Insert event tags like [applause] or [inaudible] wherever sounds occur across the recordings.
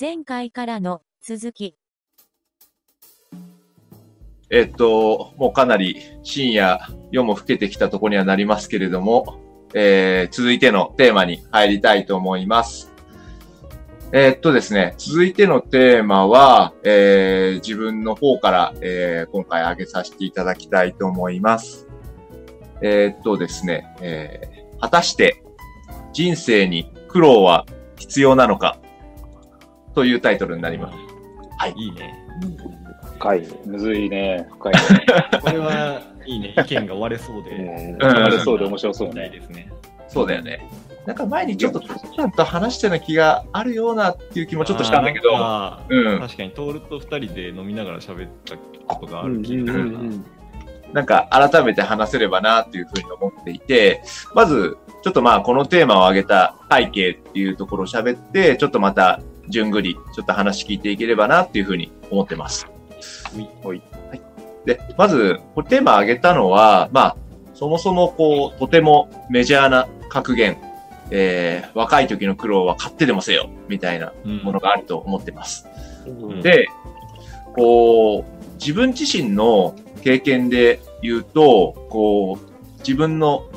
前回からの続き。えっと、もうかなり深夜、夜も更けてきたところにはなりますけれども、えー、続いてのテーマに入りたいと思います。えーっとですね、続いてのテーマは、えー、自分の方から、えー、今回挙げさせていただきたいと思います。えっとですね、えー、果たして人生に苦労は必要なのかというタイトルになります。いいね。深い。むずいね。深いね。[laughs] これはいいね。意見が割れそうで。うんうんあれそうで面白そうね。ないですね。そうだよね。なんか前にちょっと、ちゃんと話したような気があるようなっていう気もちょっとしたんだけど、あーうん。確かに、トールと二人で飲みながら喋ったことがあうんる気がするな。なんか改めて話せればなっていうふうに思っていて、まず、ちょっとまあこのテーマを挙げた背景っていうところを喋って、ちょっとまた順繰り、ちょっと話聞いていければなっていうふうに思ってます。ほい。で、まず、これテーマを挙げたのは、まあ、そもそもこう、とてもメジャーな格言、えー、若い時の苦労は買ってでもせよ、みたいなうんものがあると思ってます。うんで、こう、自分自身の経験で言うと、こう、自分の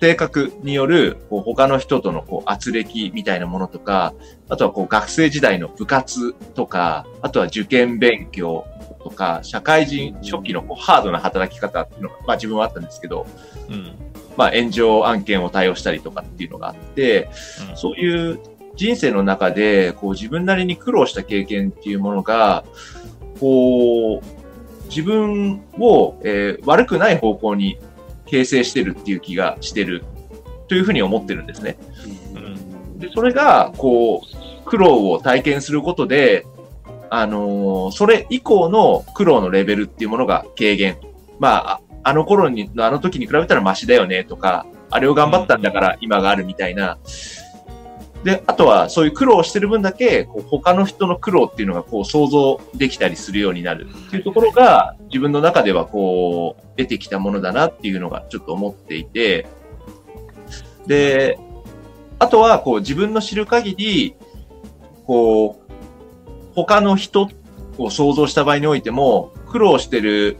性格による、こう、他の人との、こう、圧力みたいなものとか、あとは、こう、学生時代の部活とか、あとは受験勉強とか、社会人初期の、こう、ハードな働き方っていうのが、まあ自分はあったんですけど、うん。まあ炎上案件を対応したりとかっていうのがあって、うんそういう人生の中で、こう自分なりに苦労した経験っていうものが、こう、自分を、えー悪くない方向に形成してるっていう気がしてるというふうに思ってるんですね。で、それが、こう、苦労を体験することで、あのーそれ以降の苦労のレベルっていうものが軽減。まあ、あの頃に、あの時に比べたらマシだよねとか、あれを頑張ったんだから今があるみたいな。で、あとはそういう苦労してる分だけ、こう他の人の苦労っていうのがこう想像できたりするようになるっていうところが自分の中ではこう出てきたものだなっていうのがちょっと思っていて、で、あとはこう自分の知る限り、こう、他の人を想像した場合においても、苦労してる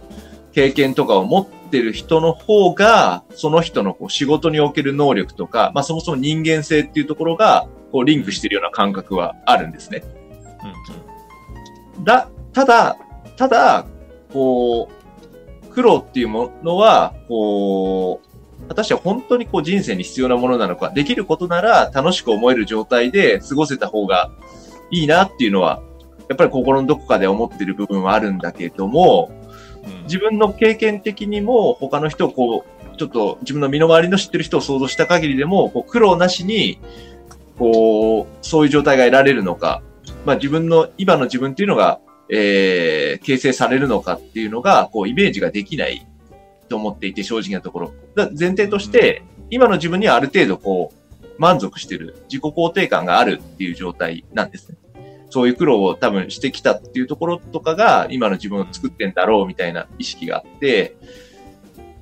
経験とかを持ってる人の方が、その人のこう仕事における能力とか、まあそもそも人間性っていうところが、こうリンクしてるような感覚はあるんですね。だ、ただ、ただ、こう、苦労っていうものは、こう、果たして本当にこう人生に必要なものなのか、できることなら楽しく思える状態で過ごせた方がいいなっていうのは、やっぱり心のどこかで思ってる部分はあるんだけども、うん。自分の経験的にも他の人をこう、ちょっと自分の身の回りの知ってる人を想像した限りでも、こう苦労なしに、こう、そういう状態が得られるのか、まあ自分の、今の自分っていうのが、えー、形成されるのかっていうのが、こう、イメージができないと思っていて、正直なところ。だ前提として、今の自分にはある程度こう、満足してる、自己肯定感があるっていう状態なんですね。そういう苦労を多分してきたっていうところとかが、今の自分を作ってんだろうみたいな意識があって、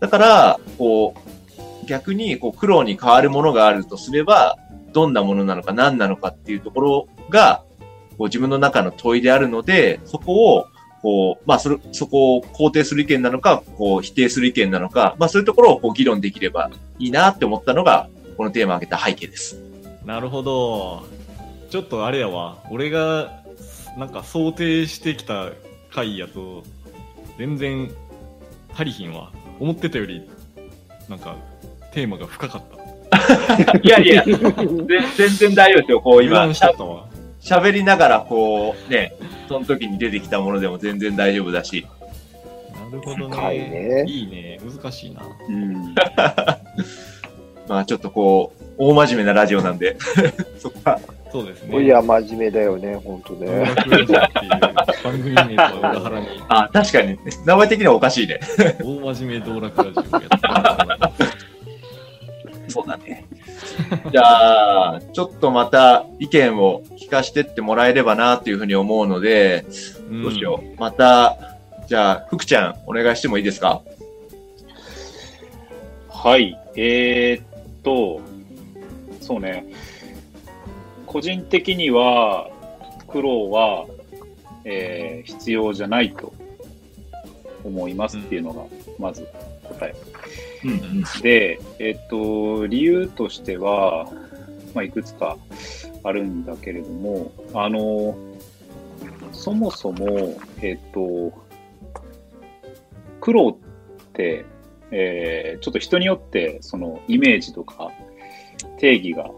だから、こう、逆にこう苦労に変わるものがあるとすれば、どんなものなのか何なのかっていうところが、こう自分の中の問いであるので、そこを、こう、まあ、それ、そこを肯定する意見なのか、こう、否定する意見なのか、まあ、そういうところをこう議論できればいいなって思ったのが、このテーマを挙げた背景です。なるほど。ちょっとあれやわ。俺が、なんか想定してきた回やと、全然足りひんわ。思ってたより、なんか、テーマが深かった。[laughs] いやいや、[laughs] 全然大丈夫ですよ。こう油今、断しちゃったわ。喋りながらこう、ね、その時に出てきたものでも全然大丈夫だし、なるほど深いね。ねいいね。難しいな。うん。[laughs] まあちょっとこう、大真面目なラジオなんで、[laughs] そこは、そうですね。いや、真面目だよね、ほんと音ね。番組名とは裏腹に、あ、確かに、名前的にはおかしいね。大真面目道楽ラジオそうだね。じゃあ、ちょっとまた意見を聞かしてってもらえればなっていうふうに思うので、どうしよう。また、じゃあ、福ちゃん、お願いしてもいいですか？はい。えー、っと、そうね。個人的には、苦労は、えー必要じゃないと思いますっていうのが、まず答え。うんうん。で、えっと、理由としては、まあ、いくつかあるんだけれども、あの、そもそも、えっと、苦労って、えーちょっと人によって、そのイメージとか定義が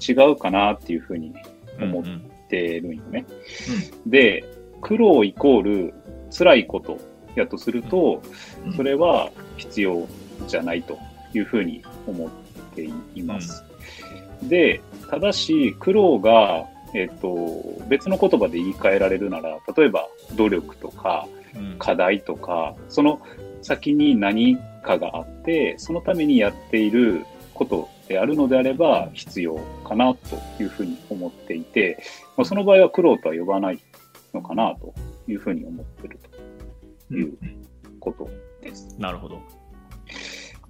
違うかなっていうふうに思っうんてるんよね。で、苦労イコール辛いことやとすると、うん。それは必要じゃないというふうに思っています。で、ただし苦労が、えっと、別の言葉で言い換えられるなら、例えば努力とかうん課題とか、その先に何かがあって、そのためにやっていることであるのであれば必要かなというふうに思っていて、まあ、その場合は苦労とは呼ばないのかなというふうに思っているということです。なるほど。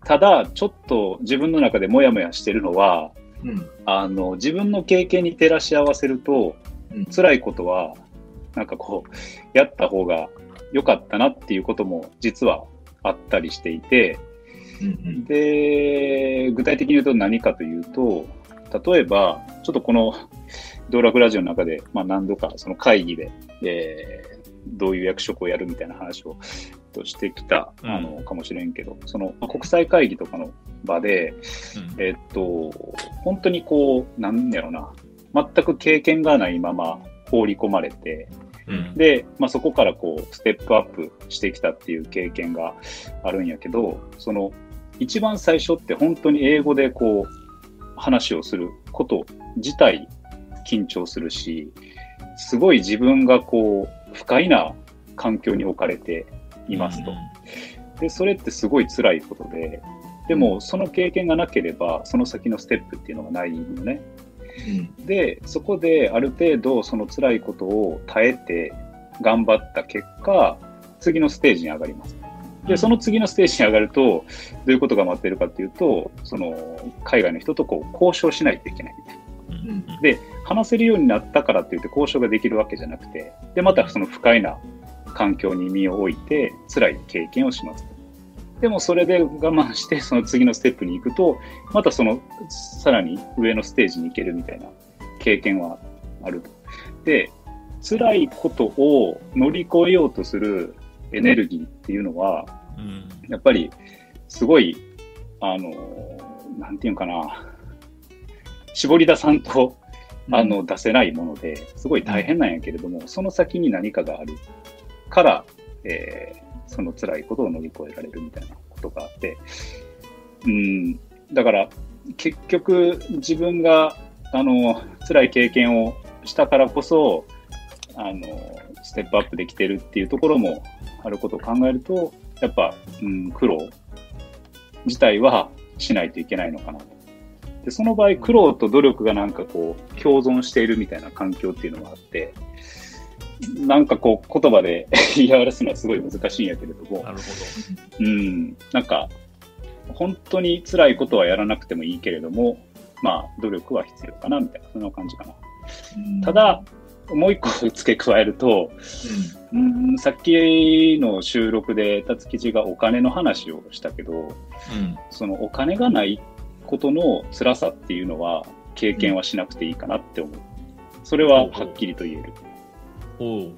ただ、ちょっと自分の中でモヤモヤしてるのは、うん。あの、自分の経験に照らし合わせると、うん。辛いことは、なんかこう、やった方が良かったなっていうことも実はあったりしていて、うんで、具体的に言うと何かというと、例えば、ちょっとこの道楽ラジオの中で、まあ何度かその会議で、えーどういう役職をやるみたいな話をとしてきた、うん。あの、かもしれんけど、そのまあ国際会議とかの場で、うん。えっと、本当にこう、なんやろな、全く経験がないまま放り込まれて、うん。で、まあ、そこからこう、ステップアップしてきたっていう経験があるんやけど、その、一番最初って本当に英語でこう、話をすること自体緊張するし、すごい自分がこう、不快な環境に置かれていますと。で、それってすごい辛いことで、でも、その経験がなければ、その先のステップっていうのがないよね。うんで、そこである程度その辛いことを耐えて頑張った結果、次のステージに上がります。で、その次のステージに上がると、どういうことが待ってるかっていうと、その、海外の人とこう、交渉しないといけないみたいな。うんで、話せるようになったからって言って交渉ができるわけじゃなくて、で、またその不快な環境に身を置いて、辛い経験をします。でもそれで我慢して、その次のステップに行くと、またその、さらに上のステージに行けるみたいな経験はあると。で、辛いことを乗り越えようとするエネルギーっていうのは、うんやっぱり、すごい、あの、なんていうのかな、絞り出さんと、あの、出せないもので、すごい大変なんやけれども、その先に何かがあるから、えーその辛いことを乗り越えられるみたいなことがあって、うん、だから、結局、自分が、あの、辛い経験をしたからこそ、あの、ステップアップできてるっていうところもあることを考えると、やっぱ、うん、苦労自体はしないといけないのかなと。で、その場合、苦労と努力がなんかこう、共存しているみたいな環境っていうのがあって、なんかこう、言葉で [laughs] 言い表すのはすごい難しいんやけれどもな、るほうん、なんか、本当に辛いことはやらなくてもいいけれども、まあ、努力は必要かな、みたいな、そんな感じかな。ただ、もう一個付け加えると、うん、さっきの収録で、辰吉がお金の話をしたけど、ど。うんそのお金がないことの辛さっていうのは、経験はしなくていいかなって思う。それははっきりと言える。おう。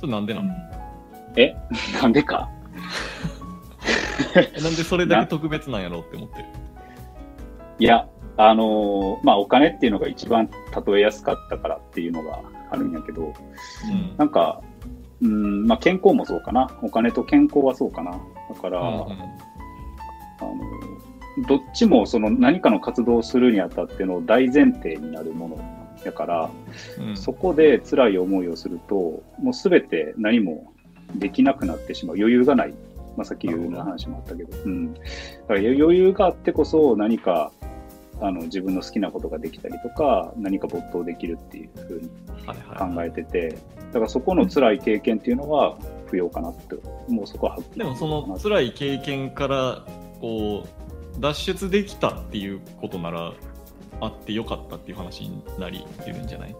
それなんでなのえ？[laughs] なんでか？え [laughs] なんでそれだけ特別なんやろうって思ってる？いや、あのーまあ、お金っていうのが一番例えやすかったからっていうのがあるんやけど、うん。なんか、うん、まあ、健康もそうかな。お金と健康はそうかな。だから、うんあの、どっちもその何かの活動をするにあたっての大前提になるものだから、うんそこで辛い思いをすると、もうすべて何もできなくなってしまう。余裕がない。まあ、さっき余裕の話もあったけど。うん。だから余裕があってこそ何か、あの、自分の好きなことができたりとか、何か没頭できるっていうふうにはいはい考えてて、だからそこの辛い経験っていうのは不要かなって、もうそこははっきりでもその辛い経験からこう脱出できたっていうことならあってよかったっていう話になり得るんじゃない？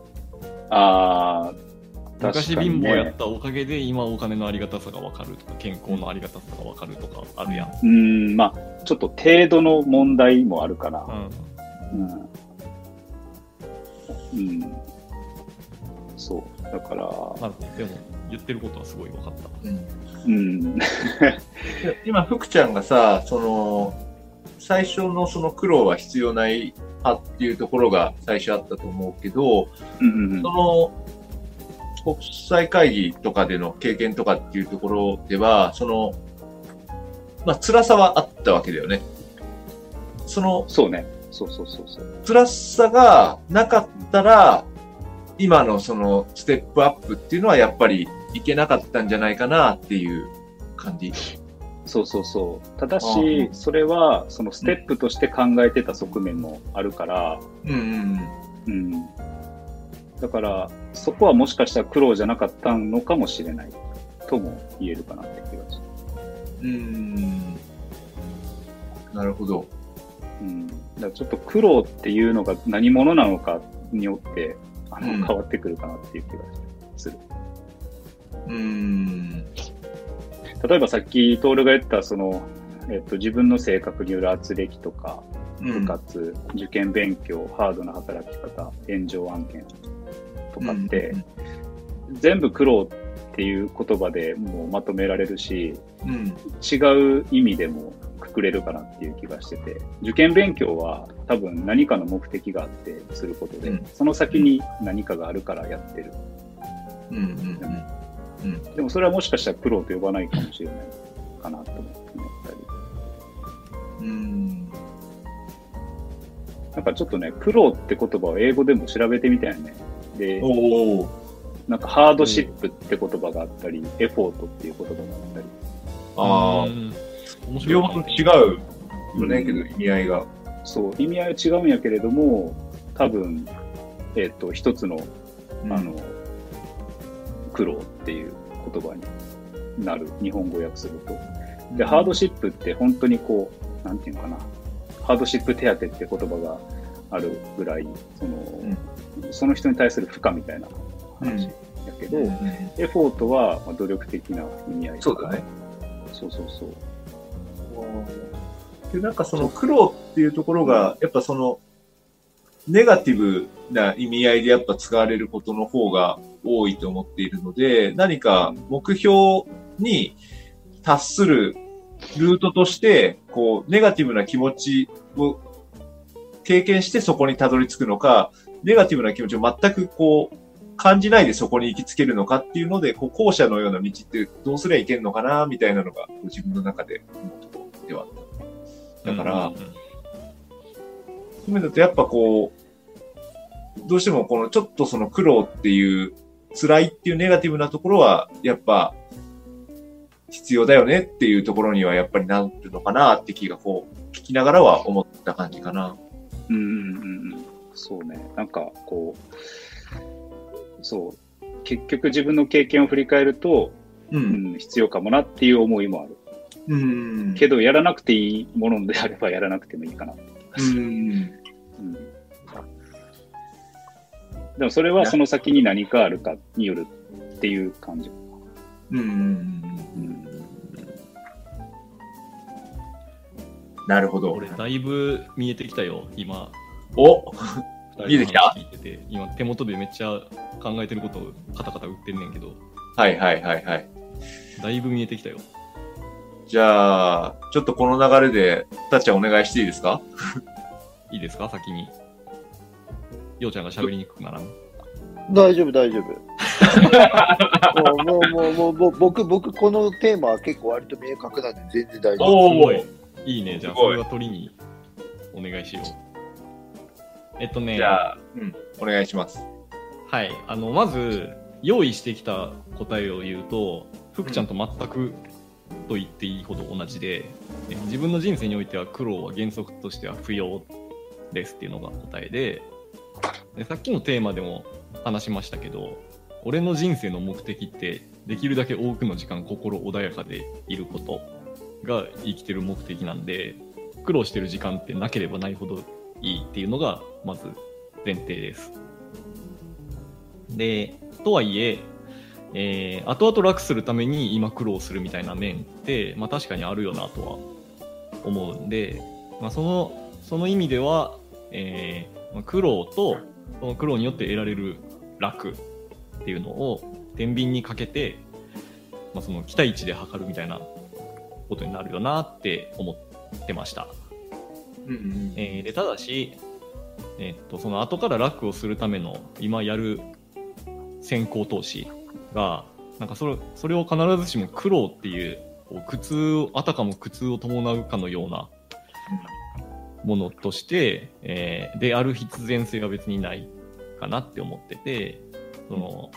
ああ、昔貧乏やったおかげで今お金のありがたさが分かるとか健康のありがたさが分かるとかあるやん、うーん、まあ、ちょっと程度の問題もあるから。うん、うん。うん。そう。だから、まあでも言ってることはすごい分かったうんうん。[laughs] で今、福ちゃんがさ、その、最初のその苦労は必要ない派っていうところが最初あったと思うけど、うんうんその、国際会議とかでの経験とかっていうところでは、その、まあ、辛さはあったわけだよね。その、そうね。そうそうそうそう。辛さがなかったら、今のそのステップアップっていうのはやっぱりいけなかったんじゃないかなっていう感じ。そうそうそう。ただあしう、それは、そのステップとして考えてた側面もあるから、うんうんうん。だから、そこはもしかしたら苦労じゃなかったのかもしれないとも言えるかなって気がしうん。うん。なるほど。うん。だからちょっと苦労っていうのが何者なのかによって、あの、うん変わってくるかなっていう気がする。うん。例えばさっき、トールが言った、その、えっと、自分の性格による圧力とか、部活、受験勉強、ハードな働き方、炎上案件とかって、全部苦労っていう言葉でもうまとめられるし、うん。違う意味でもくくれるかなっていう気がしてて、受験勉強は多分何かの目的があってすることで、うんその先に何かがあるからやってる。うん。うん。うん。でもそれはもしかしたら苦労と呼ばないかもしれないかなと思ったり。うん。なんかちょっとね、苦労って言葉を英語でも調べてみたよね。で、おお。なんかハードシップって言葉があったり、エフォートっていう言葉があったり。ああう。ん面白い両方違うよね、けど意味合いが。そう、意味合いは違うんやけれども、多分、えっ、と、一つの、あの、苦労っていう言葉になる、日本語訳すると。で、ハードシップって本当にこう、なんていうのかな、ハードシップ手当って言葉があるぐらい、その、その人に対する負荷みたいな話やけど、うんエフォートはまあ努力的な意味合いそうだね。そうそうそう。で、なんかその苦労っていうところが、やっぱその、ネガティブな意味合いでやっぱ使われることの方が多いと思っているので、何か目標に達するルートとして、こう、ネガティブな気持ちを経験してそこにたどり着くのか、ネガティブな気持ちを全くこう、感じないでそこに行きつけるのかっていうので、こう、後者のような道ってどうすりゃいけんのかな、みたいなのが、自分の中で思うところではあった。だから、うんうんうんそういう意味だとやっぱこう、どうしてもこのちょっとその苦労っていう、辛いっていうネガティブなところは、やっぱ、必要だよねっていうところにはやっぱりなるのかなって気がこう、聞きながらは思った感じかな。うんうんうんうん。そうね。なんか、こう、そう。結局自分の経験を振り返ると、う。うんん、必要かもなっていう思いもある。うん。けど、やらなくていいものであればやらなくてもいいかな。うん。うん。でも、それはその先に何かあるかによるっていう感じ。うん。うん。なるほど俺。だいぶ見えてきたよ今お二見えてきた？聞いてて今手元でめっちゃ考えてることをカタカタ打ってんねんけどはいはいはいはい。だいぶ見えてきたよじゃあ、ちょっとこの流れで、たっちゃんお願いしていいですか？いいですか？先にようちゃんが喋りにくくならん？大丈夫、大丈夫。もう、もう、もう、もう、僕、僕、このテーマは結構割と明確なんで、全然大丈夫。おーすごいいいねじゃあそれは取りにお願いしようえっとねじゃあ、うん、お願いします。はい、あのまず用意してきた答えを言うと福ちゃんと全くと言っていいほど同じで、え自分の人生においては苦労は原則としては不要ですっていうのが答えででさっきのテーマでも話しましたけど俺の人生の目的ってできるだけ多くの時間心穏やかでいることが生きてる目的なんで苦労してる時間ってなければないほどいいっていうのがまず前提です。で、とはいえ、えー、後々楽するために今苦労するみたいな面って、まあ確かにあるよなとは思うんで、まあその、その意味では、えー、苦労と、その苦労によって得られる楽っていうのを天秤にかけて、まあその期待値で測るみたいなことになるよなって思ってました。うんうんえーでただし、えーっとその後から楽をするための今やる先行投資がなんかそれそれを必ずしも苦労っていう苦痛をあたかも苦痛を伴うかのようなものとして、えーである必然性は別にないかなって思っててその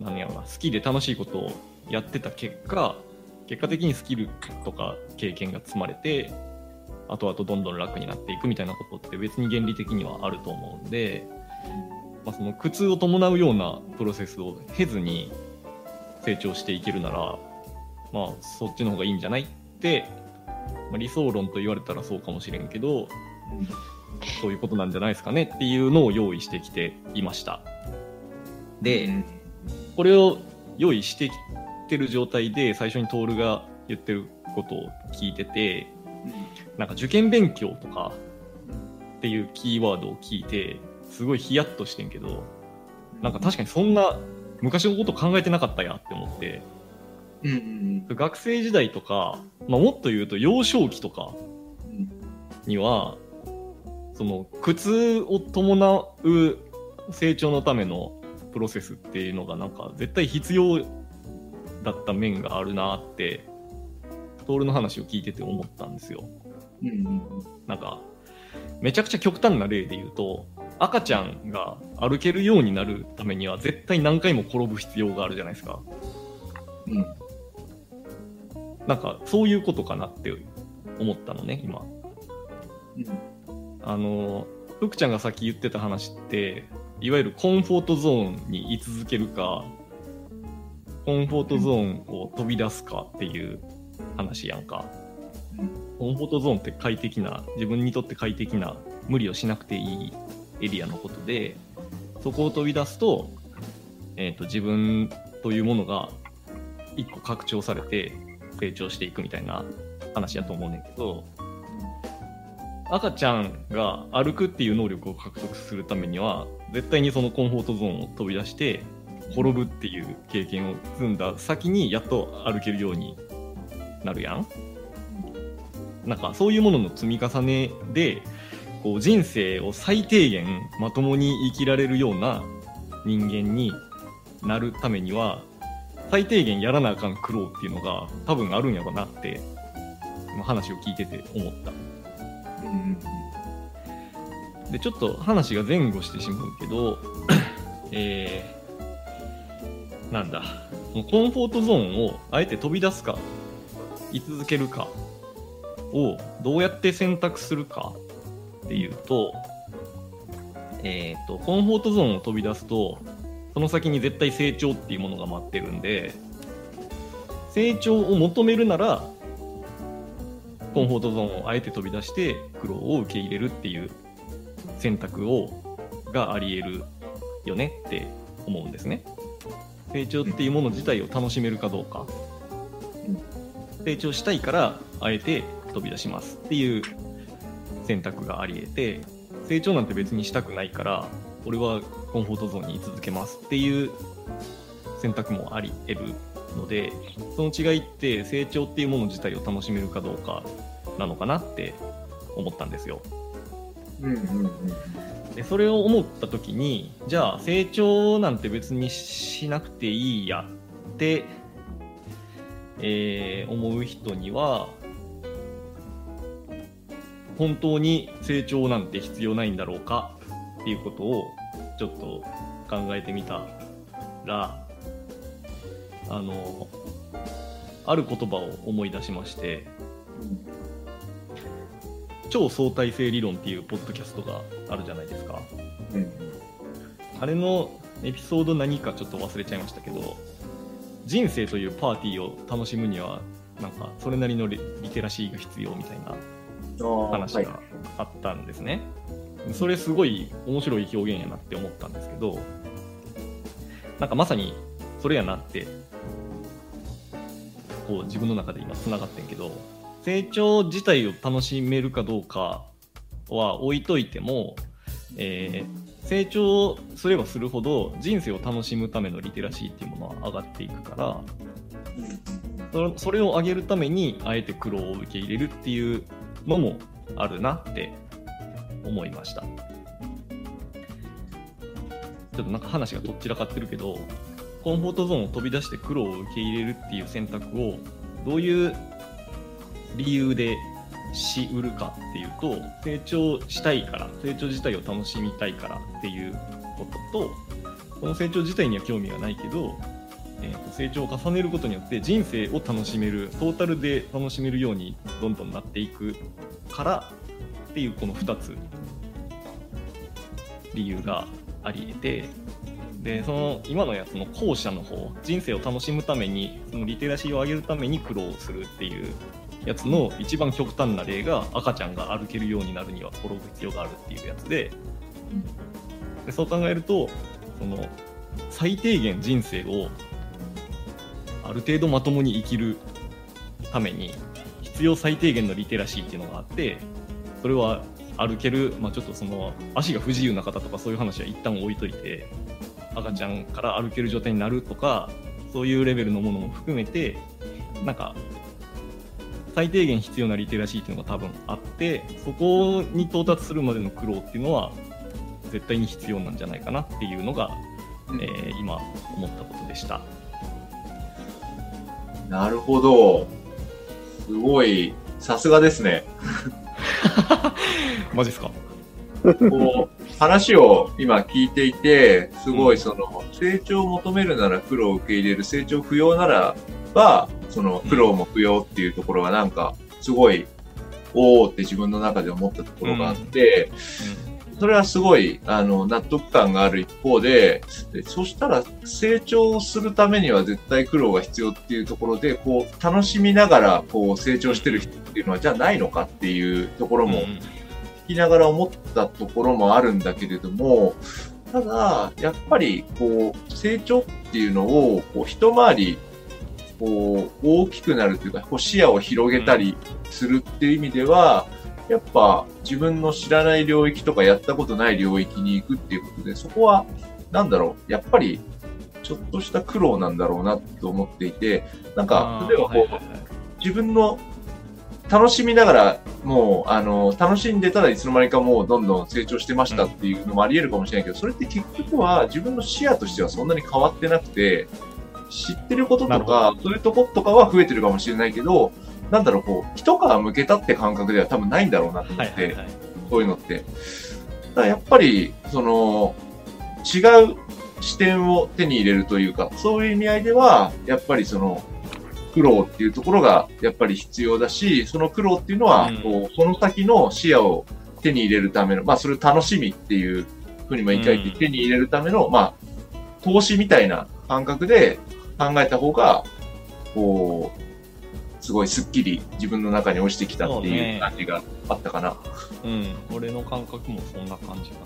何やろな好きで楽しいことをやってた結果結果的にスキルとか経験が積まれて後々どんどん楽になっていくみたいなことって別に原理的にはあると思うんで、まあ、その苦痛を伴うようなプロセスを経ずに成長していけるならまあそっちの方がいいんじゃないって、まあ、理想論と言われたらそうかもしれんけどそういうことなんじゃないですかねっていうのを用意してきていました。で、うん。これを用意してきてる状態で最初に徹が言ってることを聞いててなんか受験勉強とかっていうキーワードを聞いてすごいヒヤッとしてんけどなんか確かにそんな昔のこと考えてなかったやって思ってうんうん学生時代とか、まあ、もっと言うと幼少期とかにはその苦痛を伴う成長のためのプロセスっていうのがなんか絶対必要だった面があるなって徹の話を聞いてて思ったんですよ。うんうんなんかめちゃくちゃ極端な例で言うと赤ちゃんが歩けるようになるためには絶対何回も転ぶ必要があるじゃないですか。うんなんかそういうことかなって思ったのね今。うんあの福ちゃんがさっき言ってた話っていわゆるコンフォートゾーンに居続けるかコンフォートゾーンを飛び出すかっていう話やんか、コンフォートゾーンって快適な自分にとって快適な無理をしなくていいエリアのことでそこを飛び出すと,、えー、と自分というものが一個拡張されて成長していくみたいな話やと思うねんけど赤ちゃんが歩くっていう能力を獲得するためには絶対にそのコンフォートゾーンを飛び出して転ぶっていう経験を積んだ先にやっと歩けるようになるやん。なんかそういうものの積み重ねでこう人生を最低限まともに生きられるような人間になるためには最低限やらなあかん苦労っていうのが多分あるんやろなって話を聞いてて思った。でちょっと話が前後してしまうけど [coughs] えー、なんだコンフォートゾーンをあえて飛び出すか居続けるかをどうやって選択するかっていうとえっ、とコンフォートゾーンを飛び出すとその先に絶対成長っていうものが待ってるんで成長を求めるならコンフォートゾーンをあえて飛び出して苦労を受け入れるっていう選択をがあり得るよねって思うんですね。成長っていうもの自体を楽しめるかどうか。成長したいからあえて飛び出しますっていう選択があり得て成長なんて別にしたくないから俺はコンフォートゾーンに居続けますっていう選択もあり得るのでその違いって成長っていうもの自体を楽しめるかどうかなのかなって思ったんですよ。うんうんでそれを思った時にじゃあ成長なんて別にしなくていいやって、えー思う人には本当に成長なんて必要ないんだろうかっていうことをちょっと考えてみたらあのある言葉を思い出しまして超相対性理論っていうポッドキャストがあるじゃないですか。うんあれのエピソード何かちょっと忘れちゃいましたけど、人生というパーティーを楽しむには、なんかそれなりのリリテラシーが必要みたいな話はいがあったんですね。それすごい面白い表現やなって思ったんですけど、なんかまさにそれやなって、こう自分の中で今繋がってんけど、成長自体を楽しめるかどうかは置いといても、えー成長すればするほど人生を楽しむためのリテラシーっていうものは上がっていくから、それそれを上げるためにあえて苦労を受け入れるっていうのもあるなって思いました。ちょっとなんか話がどっちらかってるけどコンフォートゾーンを飛び出して苦労を受け入れるっていう選択をどういう理由でしうるかっていうと成長したいから成長自体を楽しみたいからっていうこととこの成長自体には興味がないけどえーと成長を重ねることによって人生を楽しめるトータルで楽しめるようにどんどんなっていくからっていうこの2つ。理由があり得てでその今のやつの後者の方人生を楽しむためにそのリテラシーを上げるために苦労するっていうやつの一番極端な例が赤ちゃんが歩けるようになるには転ぶ必要があるっていうやつで。でそう考えるとその最低限人生をある程度まともに生きるために必要最低限のリテラシーっていうのがあってそれは歩ける、まあ、ちょっとその足が不自由な方とかそういう話は一旦置いといて赤ちゃんから歩ける状態になるとかそういうレベルのものも含めてなんか最低限必要なリテラシーっていうのが多分あってそこに到達するまでの苦労っていうのは絶対に必要なんじゃないかなっていうのが、えー今思ったことでした。なるほど。すごい、さすがですね。[laughs] マジっすか？こう、話を今聞いていて、すごいその、成長を求めるなら苦労を受け入れる、成長不要ならば、その苦労も不要っていうところがなんか、すごい、おーって自分の中で思ったところがあって、それはすごい、あの、納得感がある一方で、でそしたら成長するためには絶対苦労が必要っていうところで、こう、楽しみながら、こう、成長してる人っていうのは、じゃあないのかっていうところうん。も、聞きながら思ったところもあるんだけれども、ただ、やっぱり、こう、成長っていうのを、こう、一回り、こう、大きくなるというか、こう視野を広げたりするっていう意味では、やっぱ自分の知らない領域とかやったことない領域に行くっていうことで、そこは、なんだろう、やっぱり、ちょっとした苦労なんだろうなと思っていて、なんか例えばこう、はいはいはい。自分の楽しみながら、もう、あの、楽しんでたらいつの間にかもうどんどん成長してましたっていうのもあり得るかもしれないけど、それって結局は自分の視野としてはそんなに変わってなくて、知ってることとか、そういうとことかは増えてるかもしれないけど、なんだろう、こう、一皮向けたって感覚では多分ないんだろうなと思って、はいはいはい。こういうのって。だやっぱり、その、違う視点を手に入れるというか、そういう意味合いでは、やっぱりその、苦労っていうところがやっぱり必要だし、その苦労っていうのは、うん。こうその先の視野を手に入れるための、まあそれを楽しみっていうふうにも言い換えて、うん手に入れるための、まあ、投資みたいな感覚で考えた方が、こう、すごいスッキリ自分の中に落ちてきたっていそうねう感じがあったかな。うん、俺の感覚もそんな感じか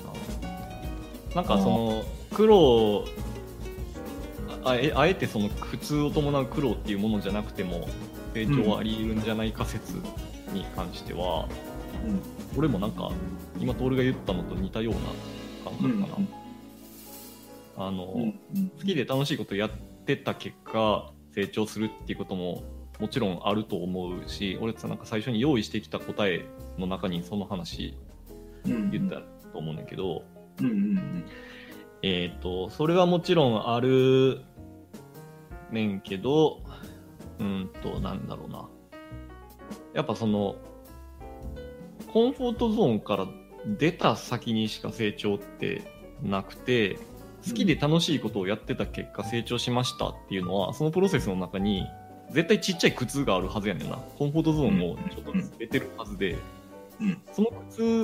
な。なんかその苦労あえあえてその苦痛を伴う苦労っていうものじゃなくても成長はあり得るんじゃないか説に関しては、俺もなんか今徹が言ったのと似たような感覚かな。あの、うん好きで楽しいことやってた結果成長するっていうことももちろんあると思うし俺さなんか最初に用意してきた答えの中にその話言ったと思うんだけど、えっ、とそれはもちろんあるねんけどうんとなんだろうな。やっぱそのコンフォートゾーンから出た先にしか成長ってなくて好きで楽しいことをやってた結果成長しましたっていうのはそのプロセスの中に絶対ちっちゃい苦痛があるはずやねんな。コンフォートゾーンもちょっとずつ出てるはずで、うん。その苦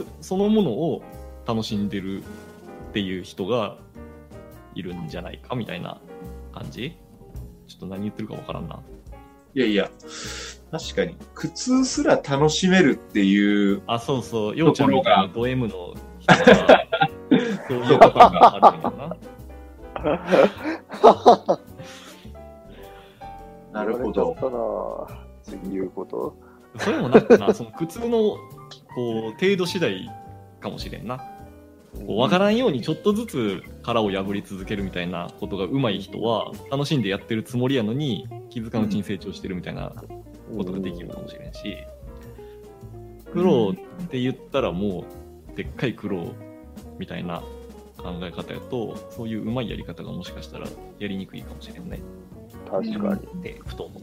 痛そのものを楽しんでるっていう人がいるんじゃないかみたいな感じ？ちょっと何言ってるかわからんな。いやいや、確かに、苦痛すら楽しめるっていう、あ、そうそう、ようちゃんみたいなド M の人は、[laughs] そういうところがあるんやな。[laughs] [laughs] なるほど。言うこと。それもなんかな、その苦痛のこう程度次第かもしれんな。こう分からんようにちょっとずつ殻を破り続けるみたいなことが上手い人は楽しんでやってるつもりやのに気づかぬうちに成長してるみたいなことができるかもしれんし、苦労って言ったらもうでっかい苦労みたいな考え方やとそういう上手いやり方がもしかしたらやりにくいかもしれんね確かに。ってふと思っ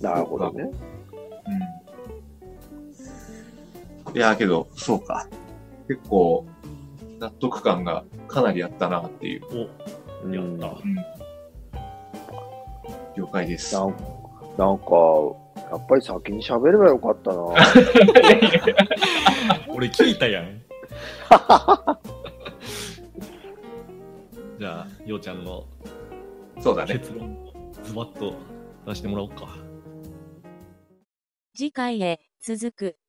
た。なるほどね。うん。いや、けど、そうか。結構、納得感がかなりあったなっていう。おやった。了解です。なんなんか、やっぱり先に喋ればよかったな。[laughs] 俺聞いたやん。[laughs] じゃあ、ようちゃんのそうだね。結論をズバッと出してもらおうか。次回へ続く。